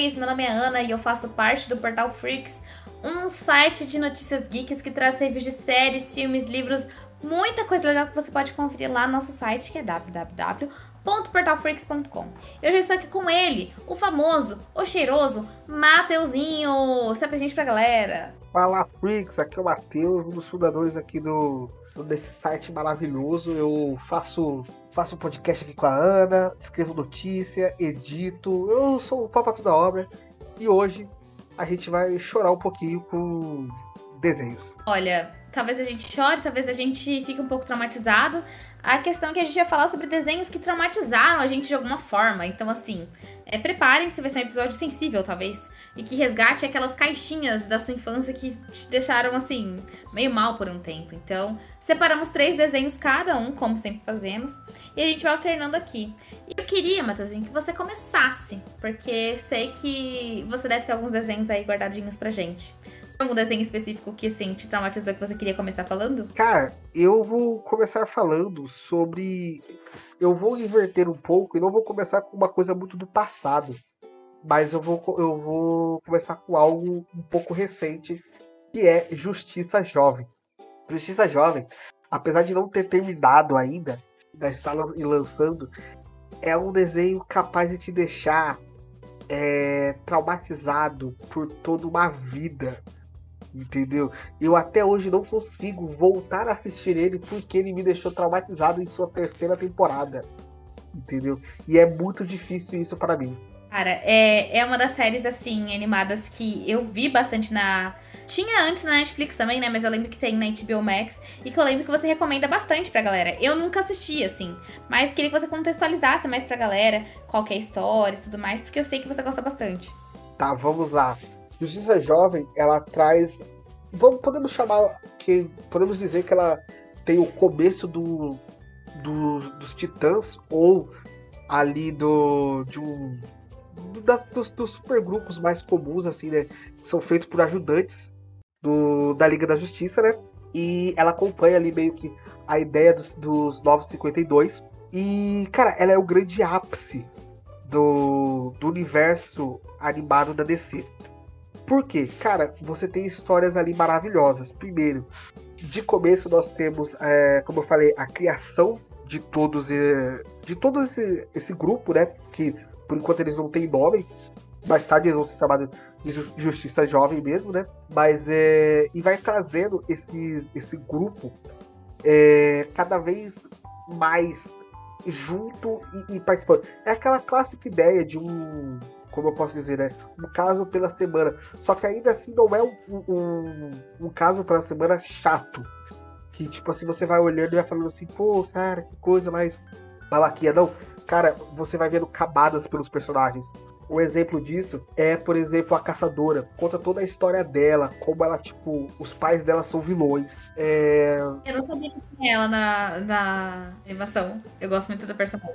vocês? Meu nome é Ana e eu faço parte do Portal Freaks, um site de notícias geeks que traz reviews de séries, filmes, livros, muita coisa legal que você pode conferir lá no nosso site que é www.portalfreaks.com. Eu já estou aqui com ele, o famoso, o cheiroso Mateuzinho. Se apresente pra galera. Fala Freaks, aqui é o Matheus, um dos fundadores aqui do desse site maravilhoso. Eu faço faço um podcast aqui com a Ana, escrevo notícia, edito. Eu sou o papa toda obra e hoje a gente vai chorar um pouquinho com desenhos. Olha, talvez a gente chore, talvez a gente fique um pouco traumatizado. A questão é que a gente vai falar sobre desenhos que traumatizaram a gente de alguma forma. Então, assim, é, preparem-se, vai ser um episódio sensível, talvez. E que resgate aquelas caixinhas da sua infância que te deixaram, assim, meio mal por um tempo. Então, separamos três desenhos cada um, como sempre fazemos. E a gente vai alternando aqui. E eu queria, Matheusinho, que você começasse. Porque sei que você deve ter alguns desenhos aí guardadinhos pra gente algum desenho específico que, assim, te traumatizou que você queria começar falando? Cara, eu vou começar falando sobre. Eu vou inverter um pouco e não vou começar com uma coisa muito do passado. Mas eu vou, eu vou começar com algo um pouco recente, que é Justiça Jovem. Justiça Jovem, apesar de não ter terminado ainda, ainda está lançando, é um desenho capaz de te deixar é, traumatizado por toda uma vida entendeu? Eu até hoje não consigo voltar a assistir ele porque ele me deixou traumatizado em sua terceira temporada, entendeu? E é muito difícil isso para mim. Cara, é, é uma das séries, assim, animadas que eu vi bastante na. Tinha antes na Netflix também, né? Mas eu lembro que tem na HBO Max. E que eu lembro que você recomenda bastante pra galera. Eu nunca assisti, assim. Mas queria que você contextualizasse mais pra galera qual é a história e tudo mais. Porque eu sei que você gosta bastante. Tá, vamos lá. Justiça Jovem, ela traz. Vamos, podemos chamar. que Podemos dizer que ela tem o começo do, do dos titãs, ou ali do. de um. Das, dos, dos supergrupos mais comuns, assim, né? Que são feitos por ajudantes do, da Liga da Justiça, né? E ela acompanha ali meio que a ideia dos, dos 952. E, cara, ela é o grande ápice do, do universo animado da DC. Por quê? Cara, você tem histórias ali maravilhosas. Primeiro, de começo nós temos, é, como eu falei, a criação de todos é, de todo esse, esse grupo, né? Que por enquanto eles não têm nome. Mais tarde eles vão se chamar de Justiça Jovem mesmo, né? Mas é. E vai trazendo esses, esse grupo é, cada vez mais junto e, e participando. É aquela clássica ideia de um como eu posso dizer, né? Um caso pela semana. Só que ainda assim não é um, um, um caso pela semana chato. Que, tipo assim, você vai olhando e vai falando assim, pô, cara, que coisa mais malaquia. Não, cara, você vai vendo camadas pelos personagens. Um exemplo disso é, por exemplo, a caçadora. Conta toda a história dela, como ela, tipo, os pais dela são vilões. É... Eu não sabia que tinha ela na, na animação. Eu gosto muito da personagem.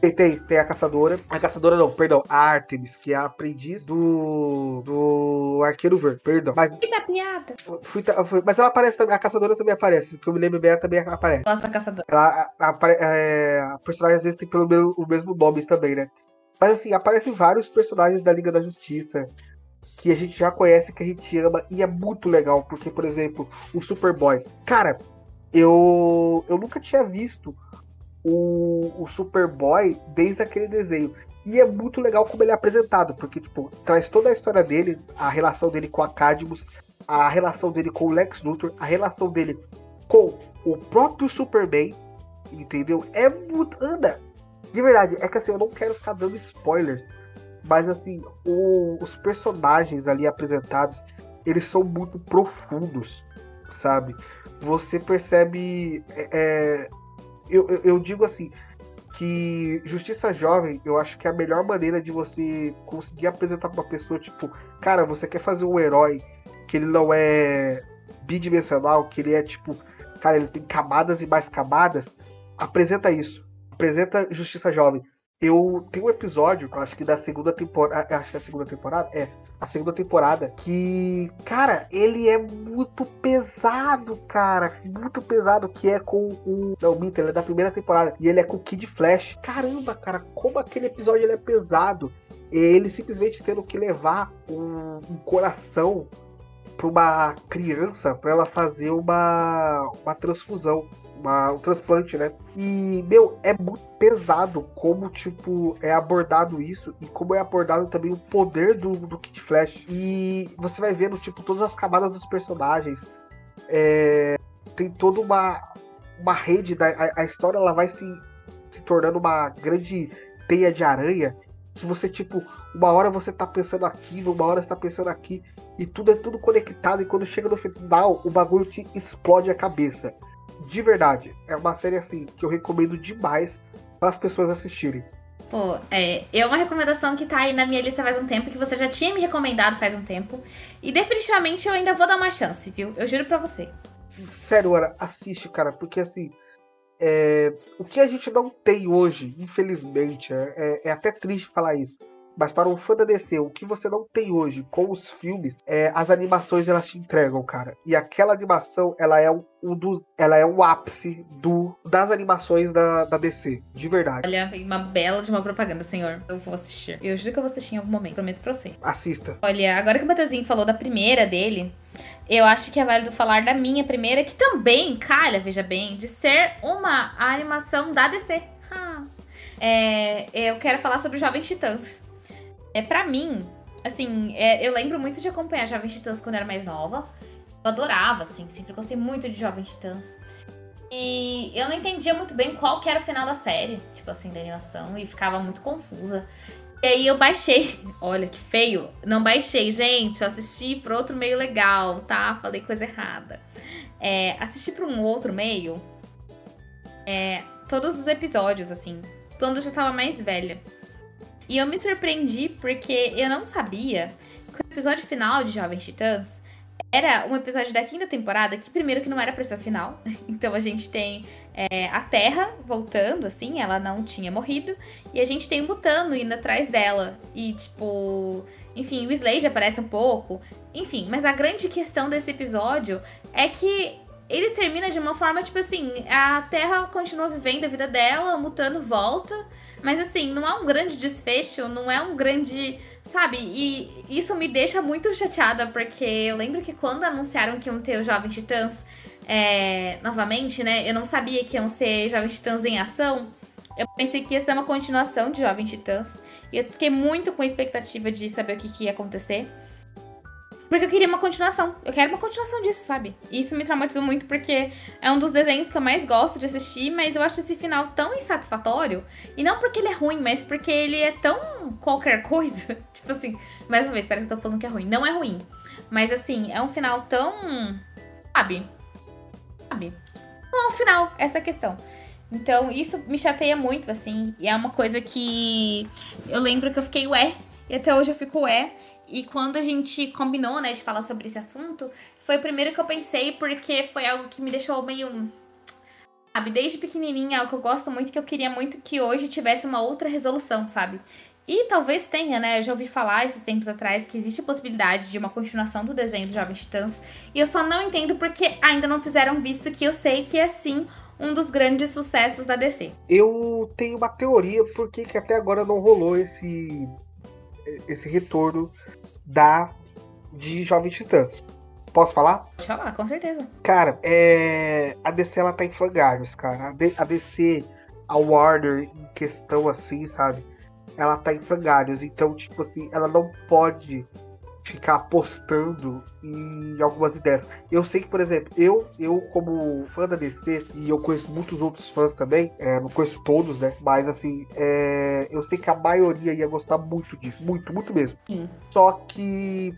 Tem, tem, tem a caçadora. A caçadora não, perdão, a Artemis, que é a aprendiz do. do Arqueiro Verde, perdão. Mas. Fui piada. Fui, fui, mas ela aparece também, a caçadora também aparece. Que eu me lembro bem, ela também aparece. Gosto da caçadora. Ela, a, a, é, a personagem às vezes tem pelo menos o mesmo nome também, né? Mas assim, aparecem vários personagens da Liga da Justiça que a gente já conhece, que a gente ama, e é muito legal, porque, por exemplo, o Superboy. Cara, eu, eu nunca tinha visto o, o Superboy desde aquele desenho. E é muito legal como ele é apresentado, porque, tipo, traz toda a história dele, a relação dele com a Cadmus, a relação dele com o Lex Luthor, a relação dele com o próprio Superman, entendeu? É muito. Anda, de verdade, é que assim, eu não quero ficar dando spoilers, mas assim, o, os personagens ali apresentados, eles são muito profundos, sabe? Você percebe. É, é eu, eu digo assim, que Justiça Jovem, eu acho que é a melhor maneira de você conseguir apresentar pra uma pessoa, tipo, cara, você quer fazer um herói que ele não é bidimensional, que ele é tipo, cara, ele tem camadas e mais camadas, apresenta isso apresenta Justiça Jovem. Eu tenho um episódio, acho que da segunda temporada. Acho que é a segunda temporada. É. a segunda temporada, que, cara, ele é muito pesado, cara. Muito pesado, que é com o. Não, Mito, ele é da primeira temporada. E ele é com o Kid Flash. Caramba, cara, como aquele episódio ele é pesado. Ele simplesmente tendo que levar um, um coração para uma criança para ela fazer uma, uma transfusão uma, um transplante, né? E, meu, é muito pesado como, tipo, é abordado isso e como é abordado também o poder do, do Kid Flash. E você vai vendo, tipo, todas as camadas dos personagens. É, tem toda uma, uma rede, da, a, a história ela vai se, se tornando uma grande teia de aranha que você, tipo, uma hora você tá pensando aqui, uma hora você tá pensando aqui, e tudo é tudo conectado, e quando chega no final, o bagulho te explode a cabeça de verdade, é uma série assim que eu recomendo demais para as pessoas assistirem. Pô, é, é uma recomendação que tá aí na minha lista faz um tempo, que você já tinha me recomendado faz um tempo. E definitivamente eu ainda vou dar uma chance, viu? Eu juro pra você. Sério, Ana, assiste, cara, porque assim. É, o que a gente não tem hoje, infelizmente, é, é, é até triste falar isso. Mas para um fã da DC, o que você não tem hoje com os filmes, é, as animações elas te entregam, cara. E aquela animação, ela é um, um dos. Ela é o ápice do, das animações da, da DC. De verdade. Olha, uma bela de uma propaganda, senhor. Eu vou assistir. Eu juro que eu vou assistir em algum momento, prometo pra você. Assista. Olha, agora que o Matheusinho falou da primeira dele, eu acho que é válido falar da minha primeira, que também calha, veja bem, de ser uma animação da DC. Ah. É, eu quero falar sobre Jovens Titãs. É, para mim, assim, é, eu lembro muito de acompanhar Jovens Titãs quando eu era mais nova. Eu adorava, assim, sempre gostei muito de Jovens Titãs. E eu não entendia muito bem qual que era o final da série, tipo assim, da animação, e ficava muito confusa. E aí eu baixei. Olha que feio. Não baixei, gente. Eu assisti por outro meio legal, tá? Falei coisa errada. É, assisti por um outro meio. É, todos os episódios, assim. Quando eu já tava mais velha. E eu me surpreendi porque eu não sabia que o episódio final de Jovens Titãs era um episódio da quinta temporada que, primeiro, que não era pra ser o final. Então a gente tem é, a Terra voltando, assim, ela não tinha morrido. E a gente tem o Mutano indo atrás dela. E, tipo. Enfim, o Slade aparece um pouco. Enfim, mas a grande questão desse episódio é que ele termina de uma forma, tipo assim, a Terra continua vivendo a vida dela, o Mutano volta. Mas assim, não é um grande desfecho, não é um grande. Sabe? E isso me deixa muito chateada, porque eu lembro que quando anunciaram que iam ter os Jovens Titãs é, novamente, né? Eu não sabia que iam ser Jovens Titãs em ação. Eu pensei que ia ser uma continuação de Jovens Titãs. E eu fiquei muito com expectativa de saber o que, que ia acontecer. Porque eu queria uma continuação. Eu quero uma continuação disso, sabe? E isso me traumatizou muito porque é um dos desenhos que eu mais gosto de assistir, mas eu acho esse final tão insatisfatório. E não porque ele é ruim, mas porque ele é tão qualquer coisa. tipo assim, mais uma vez, parece que eu tô falando que é ruim. Não é ruim. Mas assim, é um final tão. Sabe? Sabe? Não é um final, essa é a questão. Então, isso me chateia muito, assim. E é uma coisa que eu lembro que eu fiquei ué. E até hoje eu fico ué. E quando a gente combinou, né, de falar sobre esse assunto, foi o primeiro que eu pensei, porque foi algo que me deixou meio. Sabe, desde pequenininha, algo que eu gosto muito, que eu queria muito que hoje tivesse uma outra resolução, sabe? E talvez tenha, né? Eu já ouvi falar esses tempos atrás que existe a possibilidade de uma continuação do desenho dos Jovens Titãs. E eu só não entendo porque ainda não fizeram visto que eu sei que é sim um dos grandes sucessos da DC. Eu tenho uma teoria por que até agora não rolou esse esse retorno da de Jovens Titãs. Posso falar? Pode falar, com certeza. Cara, é... a DC ela tá em frangalhos, cara. A DC, a Warner, em questão assim, sabe? Ela tá em frangalhos. Então, tipo assim, ela não pode ficar apostando em algumas ideias. Eu sei que, por exemplo, eu, eu como fã da DC, e eu conheço muitos outros fãs também, é, não conheço todos, né? Mas assim, é, eu sei que a maioria ia gostar muito disso. Muito, muito mesmo. Sim. Só que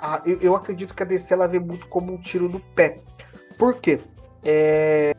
a, eu, eu, acredito que a DC ela vê muito como um tiro no pé. Por quê? É,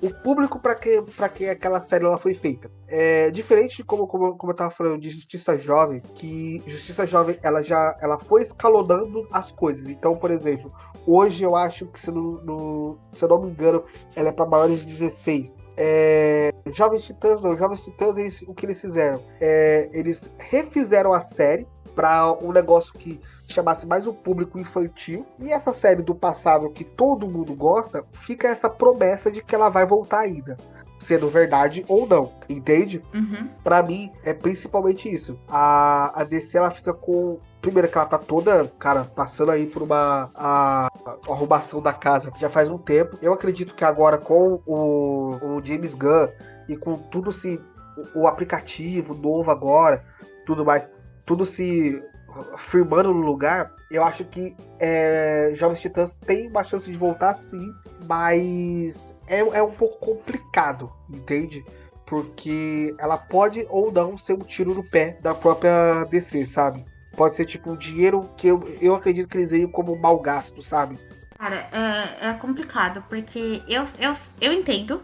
o público para que para que aquela série ela foi feita. É diferente de como, como, como eu tava falando de Justiça Jovem, que Justiça Jovem ela já ela foi escalonando as coisas. Então, por exemplo, hoje eu acho que se, no, se eu não me engano, ela é para maiores de 16. É, Jovens Titãs não, Jovens Titãs eles, o que eles fizeram? É, eles refizeram a série para um negócio que chamasse mais o público infantil. E essa série do passado que todo mundo gosta, fica essa promessa de que ela vai voltar ainda sendo verdade ou não, entende? Uhum. Para mim é principalmente isso. A, a DC ela fica com Primeiro que ela tá toda, cara, passando aí por uma a, a arrumação da casa já faz um tempo. Eu acredito que agora com o, o James Gunn e com tudo se o, o aplicativo novo agora, tudo mais, tudo se firmando no lugar, eu acho que é, Jovens Titãs tem uma chance de voltar sim, mas é, é um pouco complicado, entende? Porque ela pode ou não ser um tiro no pé da própria DC, sabe? Pode ser tipo um dinheiro que eu, eu acredito que eles veem como mal gasto, sabe? Cara, é, é complicado, porque eu, eu, eu entendo,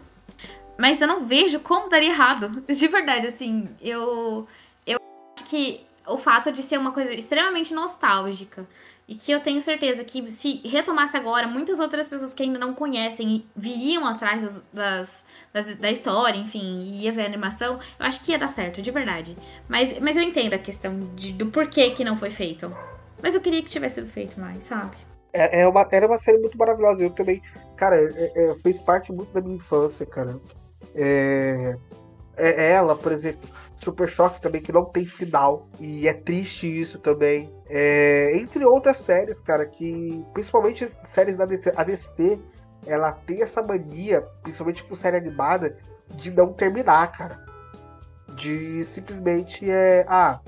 mas eu não vejo como daria errado. De verdade, assim, eu, eu acho que o fato de ser uma coisa extremamente nostálgica e que eu tenho certeza que se retomasse agora, muitas outras pessoas que ainda não conhecem viriam atrás das, das, das, da história, enfim, e ia ver a animação, eu acho que ia dar certo, de verdade. Mas, mas eu entendo a questão de, do porquê que não foi feito. Mas eu queria que tivesse sido feito mais, sabe? É, é uma, era uma série muito maravilhosa. Eu também, cara, é, é, fez parte muito da minha infância, cara. É, é ela, por exemplo Super Choque também, que não tem final. E é triste isso também. É, entre outras séries, cara, que principalmente séries da ADC, ela tem essa mania, principalmente com série animada, de não terminar, cara. De simplesmente é. Ah,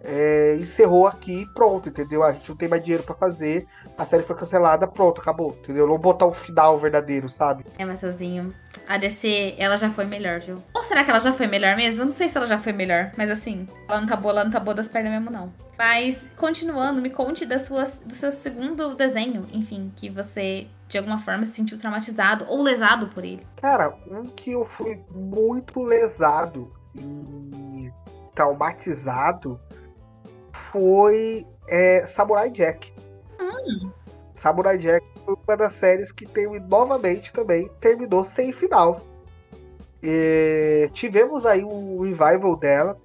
é, encerrou aqui pronto, entendeu? A gente não tem mais dinheiro para fazer, a série foi cancelada, pronto, acabou, entendeu? Não botar um final verdadeiro, sabe? É, Matheusinho, a DC, ela já foi melhor, viu? Ou será que ela já foi melhor mesmo? Eu não sei se ela já foi melhor, mas assim, ela não tá boa, ela não tá boa das pernas mesmo, não. Mas, continuando, me conte das suas, do seu segundo desenho, enfim, que você de alguma forma se sentiu traumatizado ou lesado por ele. Cara, um que eu fui muito lesado e traumatizado foi é, Samurai Jack. Hum. Samurai Jack uma das séries que teve novamente também terminou sem final. E tivemos aí um revival dela.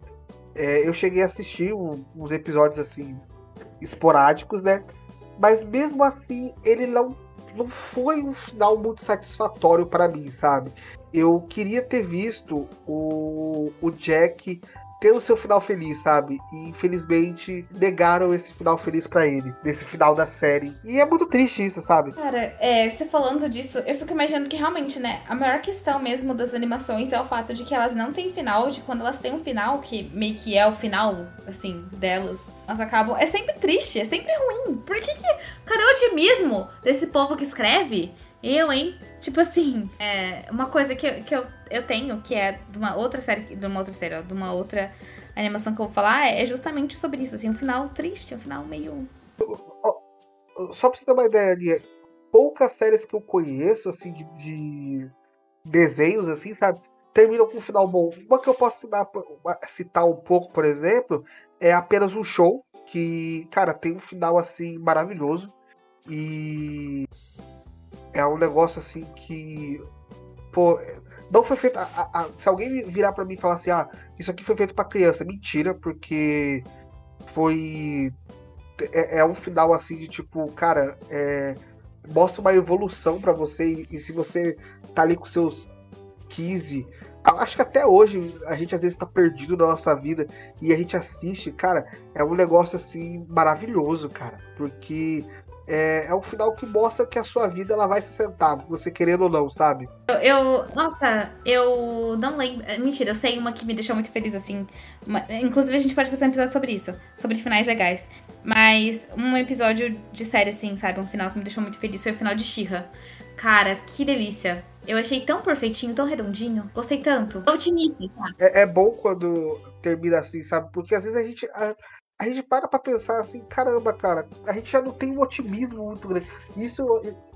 É, eu cheguei a assistir um, uns episódios assim esporádicos, né? Mas mesmo assim ele não não foi um final muito satisfatório para mim, sabe? Eu queria ter visto o, o Jack ter o seu final feliz, sabe? E infelizmente negaram esse final feliz para ele, desse final da série. E é muito triste isso, sabe? Cara, é, você falando disso, eu fico imaginando que realmente, né, a maior questão mesmo das animações é o fato de que elas não têm final, de quando elas têm um final, que meio que é o final, assim, delas, elas acabam. É sempre triste, é sempre ruim. Por que que. Cadê o otimismo desse povo que escreve? Eu, hein? Tipo assim, é, uma coisa que, eu, que eu, eu tenho, que é de uma outra série, de uma outra série, ó, de uma outra animação que eu vou falar, é justamente sobre isso, assim, um final triste, um final meio. Só pra você ter uma ideia, ali, poucas séries que eu conheço, assim, de, de desenhos, assim, sabe, terminam com um final bom. Uma que eu posso citar, citar um pouco, por exemplo, é apenas um show, que, cara, tem um final, assim, maravilhoso. E é um negócio assim que. Pô, não foi feito. A, a, se alguém virar para mim e falar assim, ah, isso aqui foi feito para criança, mentira, porque foi. É, é, um final assim de tipo, cara, é, mostra uma evolução para você, e, e, se você tá ali com seus 15. Acho que até hoje a gente às vezes tá perdido na nossa vida e a gente assiste, cara, é um negócio assim maravilhoso, cara, porque é, é um final que mostra que a sua vida ela vai se sentar, você querendo ou não, sabe? Eu, eu nossa, eu não lembro. É, mentira, eu sei uma que me deixou muito feliz, assim. Uma, inclusive, a gente pode fazer um episódio sobre isso, sobre finais legais. Mas um episódio de série, assim, sabe? Um final que me deixou muito feliz foi o final de Shira. Cara, que delícia. Eu achei tão perfeitinho, tão redondinho. Gostei tanto. Otimista, sabe? É, é bom quando termina assim, sabe? Porque às vezes a gente. A, a gente para pra pensar assim, caramba, cara, a gente já não tem um otimismo muito grande. Isso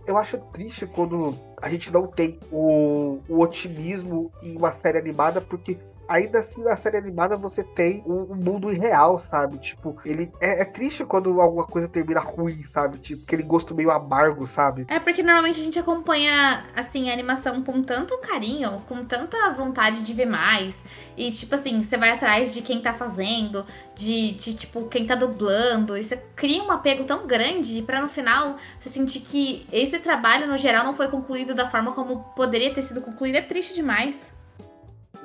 eu, acho triste quando a gente não tem o, o otimismo em uma série animada, porque ainda assim na série animada você tem um, um mundo irreal, sabe? Tipo, ele é, é, triste quando alguma coisa termina ruim, sabe? Tipo, aquele gosto meio amargo, sabe? É porque normalmente a gente acompanha, assim, a animação com tanto carinho, com tanta vontade de ver mais. E, tipo assim, você vai atrás de quem tá fazendo, de, de tipo, quem tá dublando. E você cria um apego tão grande para no final você sentir que esse trabalho, no geral, não foi concluído da forma como poderia ter sido concluído. É triste demais.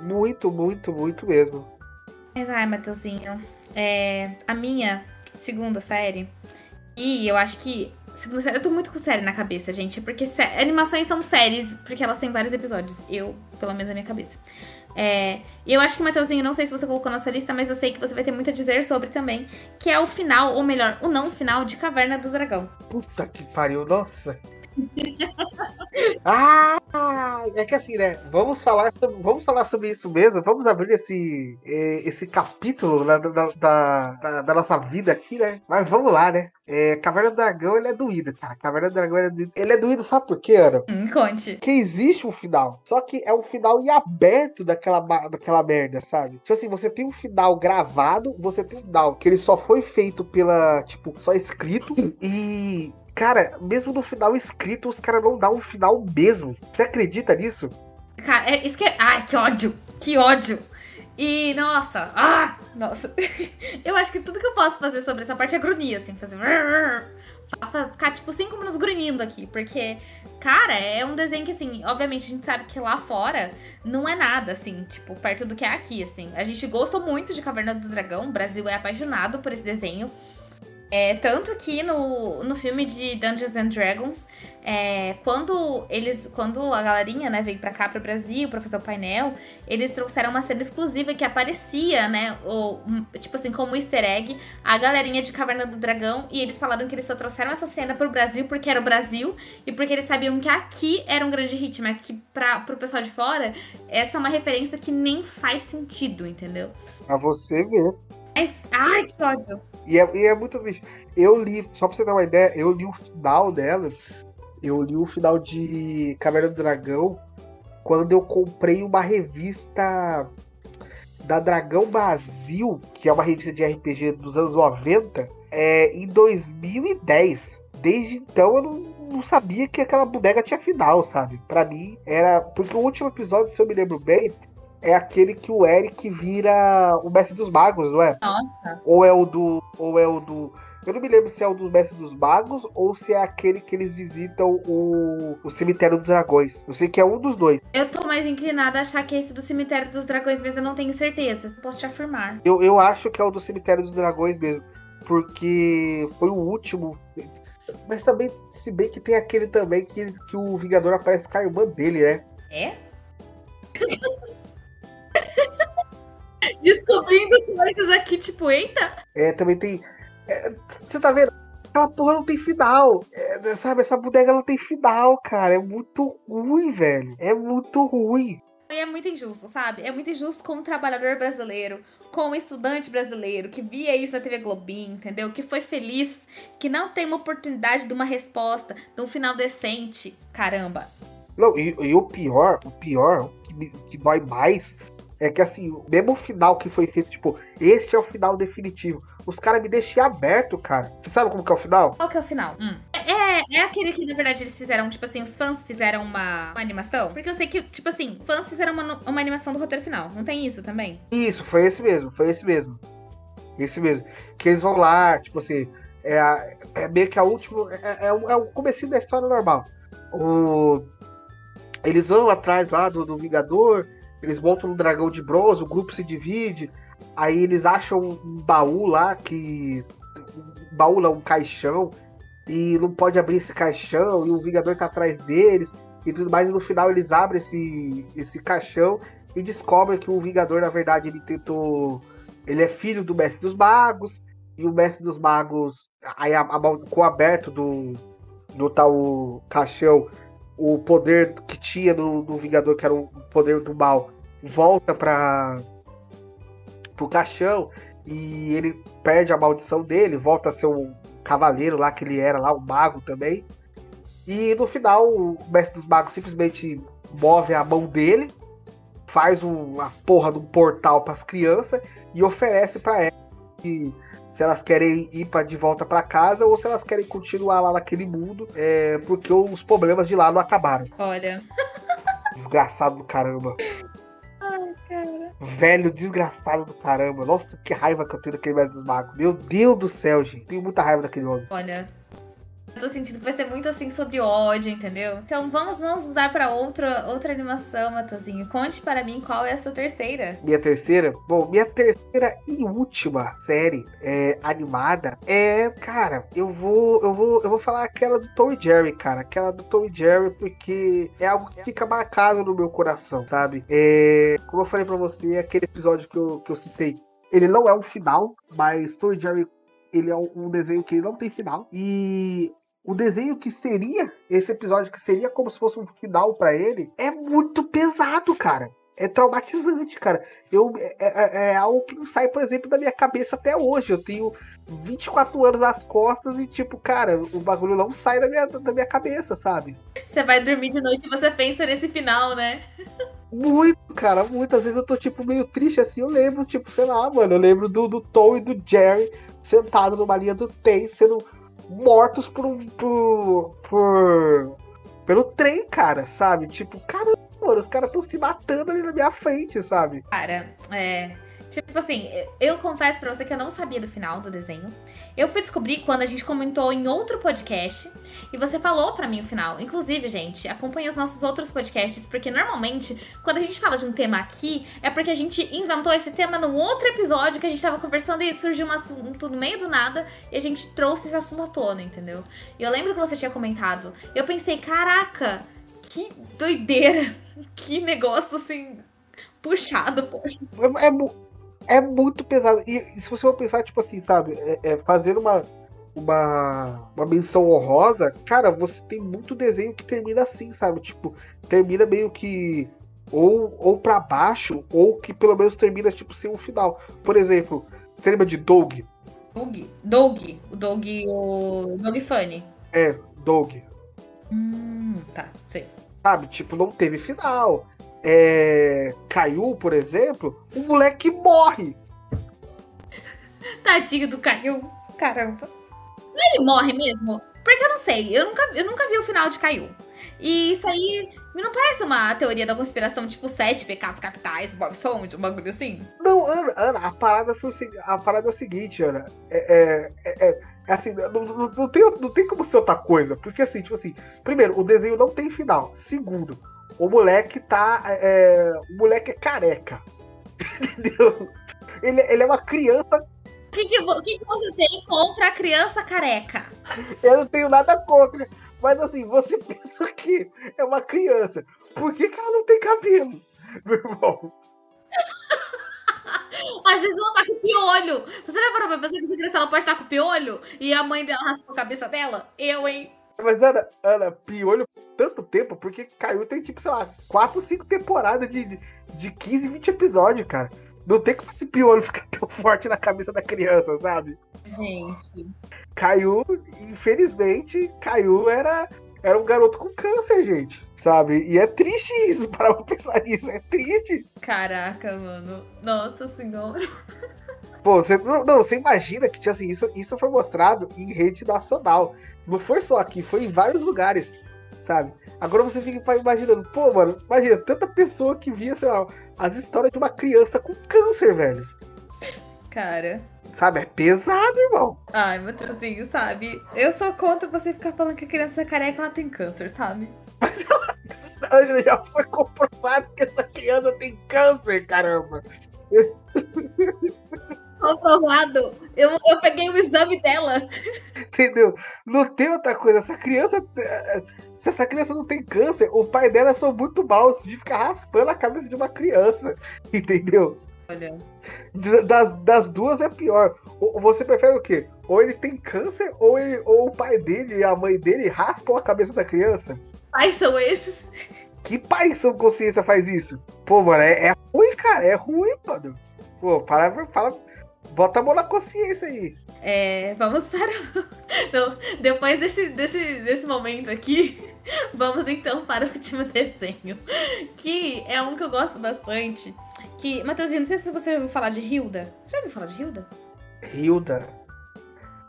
Muito, muito, muito mesmo. Mas ai, Matheusinho, é, a minha segunda série, e eu acho que. Segunda série, eu tô muito com série na cabeça, gente. Porque sé, animações são séries, porque elas têm vários episódios. Eu, pelo menos, na minha cabeça. É, e eu acho que, Matheusinho, não sei se você colocou na sua lista, mas eu sei que você vai ter muito a dizer sobre também. Que é o final, ou melhor, o não final de Caverna do Dragão. Puta que pariu, nossa. Ah, é que assim, né? Vamos falar, vamos falar sobre isso mesmo. Vamos abrir esse, esse capítulo da, da, da, da nossa vida aqui, né? Mas vamos lá, né? É, Caverna do Dragão, ele é doído, cara. Caverna do Dragão, ele é doído. Ele é doído, sabe por quê, Ana? Hum, conte. Que existe um final. Só que é um final em aberto daquela, daquela merda, sabe? Tipo assim, você tem um final gravado, você tem um final que ele só foi feito pela, tipo, só escrito. E Cara, mesmo no final escrito, os caras não dão um final mesmo. Você acredita nisso? Cara, é, isso que é. Ai, que ódio! Que ódio! E, nossa, ah, nossa. eu acho que tudo que eu posso fazer sobre essa parte é grunir, assim, fazer. Ficar, tipo, cinco minutos grunhindo aqui, porque, cara, é um desenho que, assim, obviamente a gente sabe que lá fora não é nada, assim, tipo, perto do que é aqui, assim. A gente gostou muito de Caverna do Dragão, o Brasil é apaixonado por esse desenho. É, tanto que no, no filme de Dungeons and Dragons, é, quando eles. Quando a galerinha, né, veio pra cá, pro Brasil, pra fazer o painel, eles trouxeram uma cena exclusiva que aparecia, né? O, tipo assim, como easter egg, a galerinha de Caverna do Dragão. E eles falaram que eles só trouxeram essa cena pro Brasil porque era o Brasil e porque eles sabiam que aqui era um grande hit, mas que pra, pro pessoal de fora, essa é uma referência que nem faz sentido, entendeu? A você ver. Mas, ai, que ódio. E é, e é muito triste. Eu li, só pra você ter uma ideia, eu li o final dela. Eu li o final de Caverna do Dragão quando eu comprei uma revista da Dragão Brasil, que é uma revista de RPG dos anos 90, é, em 2010. Desde então eu não, não sabia que aquela bodega tinha final, sabe? Para mim era. Porque o último episódio, se eu me lembro bem, é aquele que o Eric vira o mestre dos magos, não é? Nossa. Ou é o do. Ou é o do. Eu não me lembro se é o do Mestre dos Magos ou se é aquele que eles visitam o, o Cemitério dos Dragões. Eu sei que é um dos dois. Eu tô mais inclinada a achar que é esse do Cemitério dos Dragões, mas eu não tenho certeza. Posso te afirmar. Eu, eu acho que é o do Cemitério dos Dragões mesmo. Porque foi o último. Mas também, se bem que tem aquele também que, que o Vingador aparece com a irmã dele, né? É? Descobrindo coisas aqui, tipo, eita! É, também tem. É, você tá vendo? Aquela porra não tem final. É, sabe, essa bodega não tem final, cara. É muito ruim, velho. É muito ruim. E é muito injusto, sabe? É muito injusto com o trabalhador brasileiro, com o estudante brasileiro que via isso na TV Globinho, entendeu? Que foi feliz, que não tem uma oportunidade de uma resposta, de um final decente. Caramba. Não, e, e o pior, o pior, que, que dói mais, é que assim, o mesmo final que foi feito, tipo, esse é o final definitivo. Os caras me deixam aberto, cara. Você sabe como que é o final? Qual que é o final? Hum. É, é aquele que, na verdade, eles fizeram, tipo assim, os fãs fizeram uma, uma animação? Porque eu sei que, tipo assim, os fãs fizeram uma, uma animação do roteiro final. Não tem isso também? Isso, foi esse mesmo, foi esse mesmo. Esse mesmo. Que eles vão lá, tipo assim, é, a, é meio que a última. É, é, o, é o comecinho da história normal. O, eles vão atrás lá do, do Vingador eles montam um dragão de bronze, o grupo se divide, aí eles acham um baú lá que. Um baú lá, um caixão, e não pode abrir esse caixão, e o Vingador tá atrás deles, e tudo mais, e no final eles abrem esse, esse caixão e descobrem que o Vingador, na verdade, ele tentou. Ele é filho do Mestre dos Magos, e o Mestre dos Magos, aí a, a, com o aberto do, do tal caixão, o poder que tinha do, do Vingador, que era o poder do mal, volta para o caixão e ele perde a maldição dele, volta a ser um cavaleiro lá que ele era lá, um mago também. E no final o mestre dos magos simplesmente move a mão dele, faz uma porra de um portal pras crianças e oferece para elas que se elas querem ir pra, de volta para casa ou se elas querem continuar lá naquele mundo, é, porque os problemas de lá não acabaram. Olha. Desgraçado do caramba. Ai, cara. Velho desgraçado do caramba. Nossa, que raiva que eu tenho daquele mestre dos magos. Meu Deus do céu, gente. Tenho muita raiva daquele homem. Olha, eu tô sentindo que vai ser muito assim sobre ódio, entendeu? Então vamos, vamos mudar pra outra, outra animação, Matozinho. Conte para mim qual é a sua terceira. Minha terceira? Bom, minha terceira e última série é, animada é, cara, eu vou, eu vou, eu vou falar aquela do Tom e Jerry, cara, aquela do Tom e Jerry porque é algo que fica marcado no meu coração, sabe? É, como eu falei para você, aquele episódio que eu, que eu citei, ele não é um final, mas Tom e Jerry ele é um desenho que não tem final e o desenho que seria esse episódio que seria como se fosse um final para ele é muito pesado, cara. É traumatizante, cara. Eu, é, é, é, algo que não sai, por exemplo, da minha cabeça até hoje. Eu tenho 24 anos às costas e, tipo, cara, o bagulho não sai da minha, da minha cabeça, sabe? Você vai dormir de noite e você pensa nesse final, né? Muito, cara, muitas vezes eu tô, tipo, meio triste assim. Eu lembro, tipo, sei lá, mano, eu lembro do, do Tom e do Jerry sentado numa linha do trem, sendo mortos por, por, por pelo trem, cara, sabe? Tipo, caramba, os caras estão se matando ali na minha frente, sabe? Cara, é. Tipo assim, eu confesso pra você que eu não sabia do final do desenho. Eu fui descobrir quando a gente comentou em outro podcast e você falou para mim o final. Inclusive, gente, acompanhe os nossos outros podcasts, porque normalmente, quando a gente fala de um tema aqui, é porque a gente inventou esse tema num outro episódio que a gente tava conversando e surgiu um assunto no meio do nada e a gente trouxe esse assunto à tona, entendeu? E eu lembro que você tinha comentado. Eu pensei, caraca, que doideira, que negócio assim puxado, poxa. É, é, é muito pesado. E, se você for pensar, tipo assim, sabe, é, é, fazer uma, uma, uma menção honrosa, cara, você tem muito desenho que termina assim, sabe? Tipo, termina meio que ou, ou para baixo, ou que pelo menos termina, tipo, sem um final. Por exemplo, você lembra de Doug? Doug? Doug. O Doug, o Doug Funny. É, Doug. Hum, tá, sei. Sabe, tipo, não teve final é, Caiu, por exemplo, o moleque morre. Tadinho do Caiu. Caramba. Ele morre mesmo? Porque eu não sei. Eu nunca, eu nunca vi o final de Caiu. E isso aí me não parece uma teoria da conspiração, tipo sete pecados capitais, Bob Esponja, um bagulho assim? Não, Ana, Ana, a parada foi o, a parada é o seguinte, Ana. É, é, é, é assim, não, não, não, tem, não tem como ser outra coisa. Porque assim, tipo assim, primeiro, o desenho não tem final. Segundo, o moleque tá. É, o moleque é careca. Entendeu? Ele, ele é uma criança. O que, que, que, que você tem contra a criança careca? Eu não tenho nada contra. Mas assim, você pensa que é uma criança. Por que, que ela não tem cabelo, meu irmão? Às vezes ela tá com piolho. Você já parou pra pensar que essa criança ela pode estar com piolho? E a mãe dela raspou a cabeça dela? Eu, hein? Mas, Ana, Ana, piolho tanto tempo, porque caiu tem, tipo, sei lá, 4, 5 temporadas de, de 15, 20 episódios, cara. Não tem como esse piolho ficar tão forte na cabeça da criança, sabe? Gente. Caiu, infelizmente, Caiu era, era um garoto com câncer, gente. Sabe? E é triste isso, para pensar nisso, é triste. Caraca, mano. Nossa senhora. Pô, você, não, não, você imagina que, assim, isso, isso foi mostrado em rede nacional. Não foi só aqui, foi em vários lugares, sabe? Agora você fica imaginando, pô, mano, imagina, tanta pessoa que via, sei lá, as histórias de uma criança com câncer, velho. Cara. Sabe, é pesado, irmão. Ai, Matheusinho, sabe? Eu sou contra você ficar falando que a criança é careca ela tem câncer, sabe? Mas ela já foi comprovado que essa criança tem câncer, caramba. Comprovado. Eu, eu peguei o exame dela. Entendeu? Não tem outra coisa. Essa criança. Se essa criança não tem câncer, o pai dela são muito maus de ficar raspando a cabeça de uma criança. Entendeu? Olha. Das, das duas é pior. Você prefere o quê? Ou ele tem câncer, ou, ele, ou o pai dele e a mãe dele raspam a cabeça da criança? Pais são esses? Que pai são consciência faz isso? Pô, mano, é, é ruim, cara. É ruim, mano. Pô, para, fala, Bota a mão na consciência aí. É, vamos para. Não, depois desse, desse, desse momento aqui, Vamos então para o último desenho, que é um que eu gosto bastante. Que, Matheusinho, não sei se você já ouviu falar de Hilda. Você já ouviu falar de Hilda? Hilda.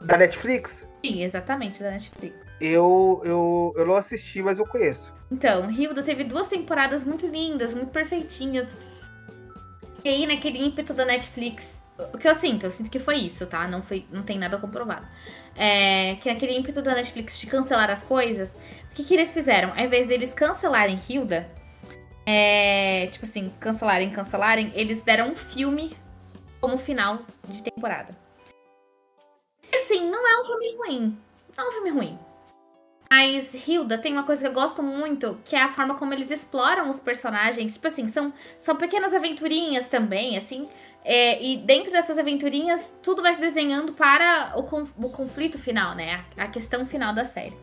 Da Netflix? Sim, exatamente, da Netflix. Eu, eu, eu não assisti, mas eu conheço. Então, Hilda teve duas temporadas muito lindas, muito perfeitinhas. E aí, naquele ímpeto da Netflix, o que eu sinto, eu sinto que foi isso, tá? Não, foi, não tem nada comprovado. É, que naquele ímpeto da Netflix de cancelar as coisas, o que, que eles fizeram? Ao invés deles cancelarem Hilda, é, tipo assim, cancelarem, cancelarem, eles deram um filme como final de temporada. E assim, não é um filme ruim. Não é um filme ruim. Mas Hilda tem uma coisa que eu gosto muito, que é a forma como eles exploram os personagens. Tipo assim, são, são pequenas aventurinhas também, assim. É, e dentro dessas aventurinhas, tudo vai se desenhando para o, o conflito final, né? A, a questão final da série.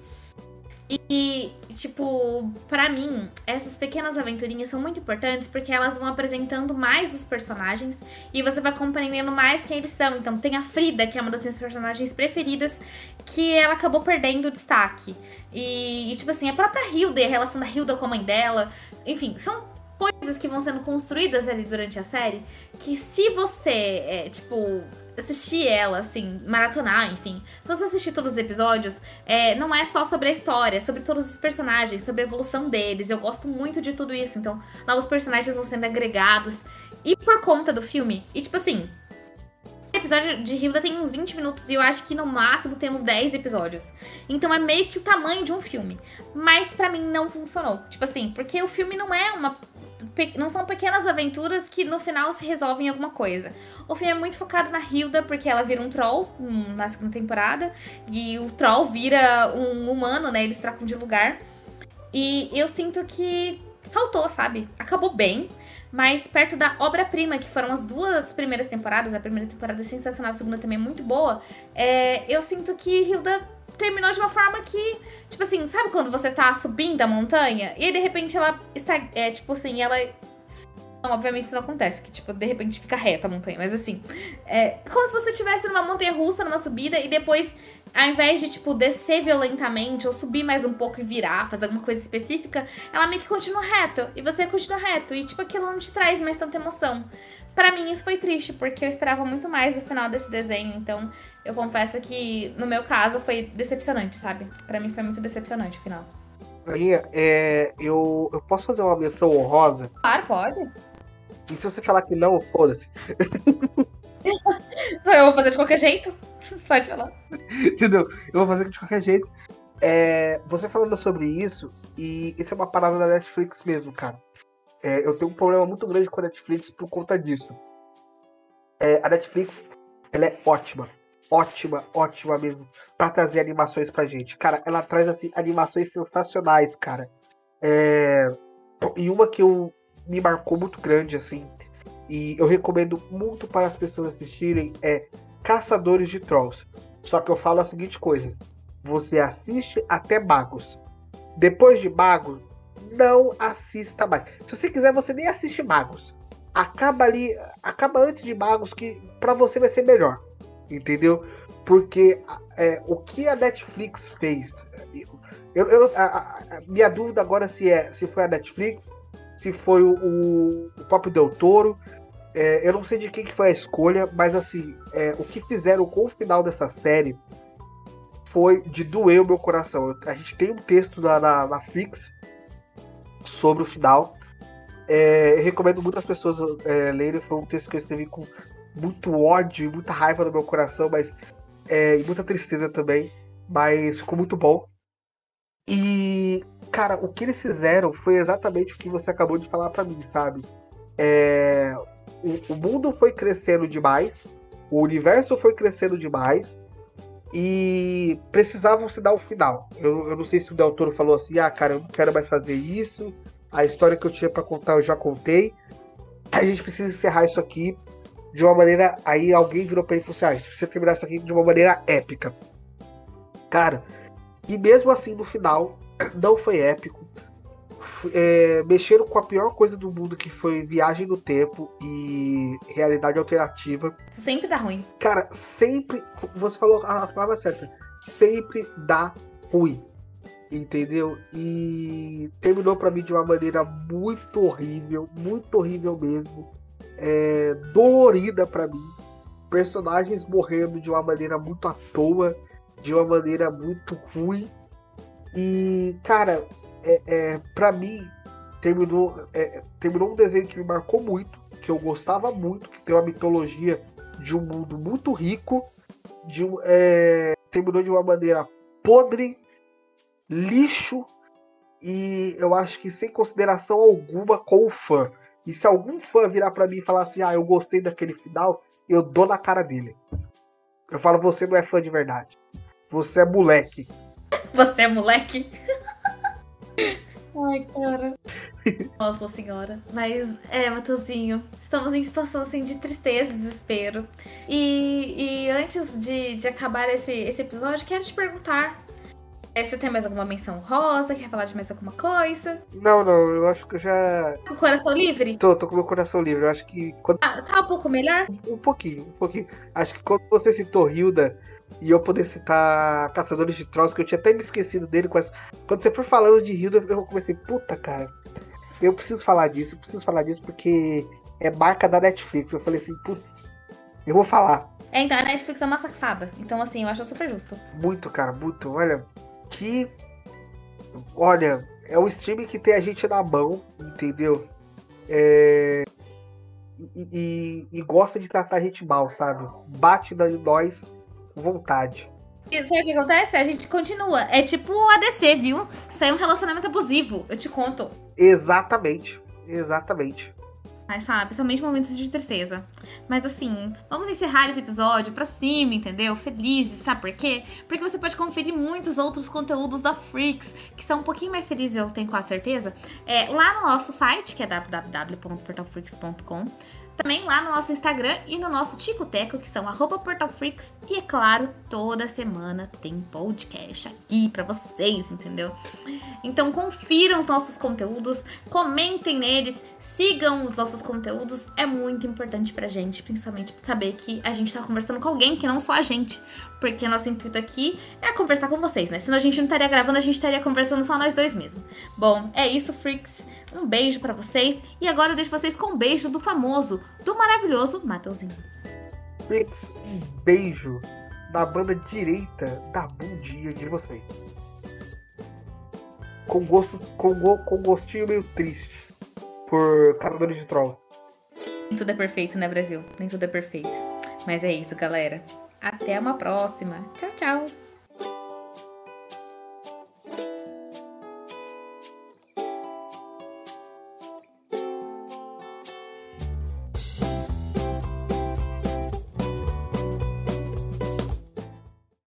E, tipo, para mim, essas pequenas aventurinhas são muito importantes porque elas vão apresentando mais os personagens e você vai compreendendo mais quem eles são. Então, tem a Frida, que é uma das minhas personagens preferidas, que ela acabou perdendo destaque. E, e tipo assim, a própria Hilda a relação da Hilda com a mãe dela, enfim, são coisas que vão sendo construídas ali durante a série que se você, é, tipo, assistir ela, assim, maratonar, enfim. Se você assistir todos os episódios, é, não é só sobre a história, é sobre todos os personagens, sobre a evolução deles. Eu gosto muito de tudo isso. Então, novos personagens vão sendo agregados. E por conta do filme, e tipo assim, o episódio de Hilda tem uns 20 minutos e eu acho que no máximo temos 10 episódios. Então é meio que o tamanho de um filme. Mas para mim não funcionou. Tipo assim, porque o filme não é uma não são pequenas aventuras que no final se resolvem em alguma coisa. O filme é muito focado na Hilda, porque ela vira um troll na segunda temporada. E o troll vira um humano, né? Eles trocam de lugar. E eu sinto que faltou, sabe? Acabou bem. Mas perto da obra-prima, que foram as duas primeiras temporadas, a primeira temporada é sensacional, a segunda também é muito boa, é, eu sinto que Hilda terminou de uma forma que, tipo assim, sabe quando você tá subindo a montanha e de repente ela está, é, tipo assim, ela não, obviamente isso não acontece, que tipo, de repente fica reta a montanha, mas assim, é como se você estivesse numa montanha russa, numa subida, e depois, ao invés de, tipo, descer violentamente, ou subir mais um pouco e virar, fazer alguma coisa específica, ela meio que continua reto, e você continua reto, e tipo, aquilo não te traz mais tanta emoção. Para mim isso foi triste, porque eu esperava muito mais no final desse desenho, então eu confesso que no meu caso foi decepcionante, sabe? Para mim foi muito decepcionante o final. Aninha, é, eu, eu posso fazer uma menção honrosa? Claro, pode. E se você falar que não, foda-se. eu vou fazer de qualquer jeito. Pode falar. Entendeu? Eu vou fazer de qualquer jeito. É, você falando sobre isso, e isso é uma parada da Netflix mesmo, cara. É, eu tenho um problema muito grande com a Netflix por conta disso. É, a Netflix, ela é ótima. Ótima, ótima mesmo. Pra trazer animações pra gente. Cara, ela traz, assim, animações sensacionais, cara. É... E uma que eu me marcou muito grande, assim. E eu recomendo muito para as pessoas assistirem é Caçadores de Trolls. Só que eu falo a seguinte coisa: você assiste até Magos. Depois de Magos, não assista mais. Se você quiser, você nem assiste Magos. Acaba ali, acaba antes de Magos, que para você vai ser melhor. Entendeu? Porque é, o que a Netflix fez. Eu, eu a, a, minha dúvida agora se é se foi a Netflix, se foi o, o, próprio Del Toro. É, eu não sei de quem que foi a escolha, mas assim, é, o que fizeram com o final dessa série foi de doer o meu coração. A gente tem um texto na, na, na Flix sobre o final. É, recomendo muitas pessoas é, lerem. Foi um texto que eu escrevi com muito ódio e muita raiva no meu coração, mas é, e muita tristeza também. Mas ficou muito bom. E, cara, o que eles fizeram foi exatamente o que você acabou de falar para mim, sabe? É, o, o mundo foi crescendo demais, o universo foi crescendo demais e precisavam se dar o final. Eu, eu, não sei se o Del Toro falou assim: ah, cara, eu não quero mais fazer isso, a história que eu tinha para contar eu já contei, a gente precisa encerrar isso aqui de uma maneira. Aí alguém virou pra ele e falou assim: ah, a gente precisa terminar isso aqui de uma maneira épica. Cara, e mesmo assim no final, não foi épico. É, mexeram com a pior coisa do mundo que foi viagem no tempo e realidade alternativa. Sempre dá ruim. Cara, sempre. Você falou as palavras certas. Sempre dá ruim. entendeu? E terminou para mim de uma maneira muito horrível, muito horrível mesmo, é, dolorida para mim. Personagens morrendo de uma maneira muito à toa, de uma maneira muito ruim. E, cara, é, é, para mim, terminou, é, terminou um desenho que me marcou muito, que eu gostava muito, que tem uma mitologia de um mundo muito rico, de um, é, terminou de uma maneira podre, lixo e eu acho que sem consideração alguma com o fã. E se algum fã virar para mim e falar assim, ah, eu gostei daquele final, eu dou na cara dele. Eu falo, você não é fã de verdade. Você é moleque. Você é moleque? Ai, cara. Nossa senhora. Mas, é, Matheusinho, estamos em situação, assim, de tristeza, desespero. E, e antes de, de acabar esse, esse episódio, quero te perguntar é, você tem mais alguma menção rosa? Quer falar de mais alguma coisa? Não, não, eu acho que eu já. Com o coração livre? Tô, tô com o meu coração livre. Eu acho que. Quando... Ah, tá um pouco melhor? Um, um pouquinho, um pouquinho. Acho que quando você citou Hilda e eu poder citar Caçadores de Trolls, que eu tinha até me esquecido dele. Quando você for falando de Hilda, eu comecei, puta, cara. Eu preciso falar disso, eu preciso falar disso porque é marca da Netflix. Eu falei assim, putz, eu vou falar. É, então a Netflix é uma safada. Então, assim, eu acho super justo. Muito, cara, muito. Olha, que. Olha, é um streaming que tem a gente na mão, entendeu? É, e, e, e, gosta de tratar a gente mal, sabe? Bate em nós vontade. E sabe o que acontece? A gente continua. É tipo o ADC, viu? Isso aí é um relacionamento abusivo, eu te conto. Exatamente. Exatamente. Mas sabe, principalmente momentos de tristeza. Mas assim, vamos encerrar esse episódio pra cima, entendeu? Felizes, sabe por quê? Porque você pode conferir muitos outros conteúdos da Freaks, que são um pouquinho mais felizes, eu tenho quase certeza, é, lá no nosso site, que é www.portalfreaks.com. Também lá no nosso Instagram e no nosso Ticoteco, que são portalfreaks. E é claro, toda semana tem podcast aqui para vocês, entendeu? Então confiram os nossos conteúdos, comentem neles, sigam os nossos conteúdos. É muito importante pra gente, principalmente saber que a gente tá conversando com alguém que não só a gente. Porque nosso intuito aqui é conversar com vocês, né? Senão a gente não estaria gravando, a gente estaria conversando só nós dois mesmo. Bom, é isso, freaks. Um beijo para vocês e agora eu deixo vocês com um beijo do famoso, do maravilhoso Matheusinho. Fritz, um beijo da banda direita da Bom Dia de vocês. Com gosto, com, go, com gostinho meio triste por Caçadores de Trolls. Nem tudo é perfeito, né, Brasil? Nem tudo é perfeito. Mas é isso, galera. Até uma próxima. Tchau, tchau.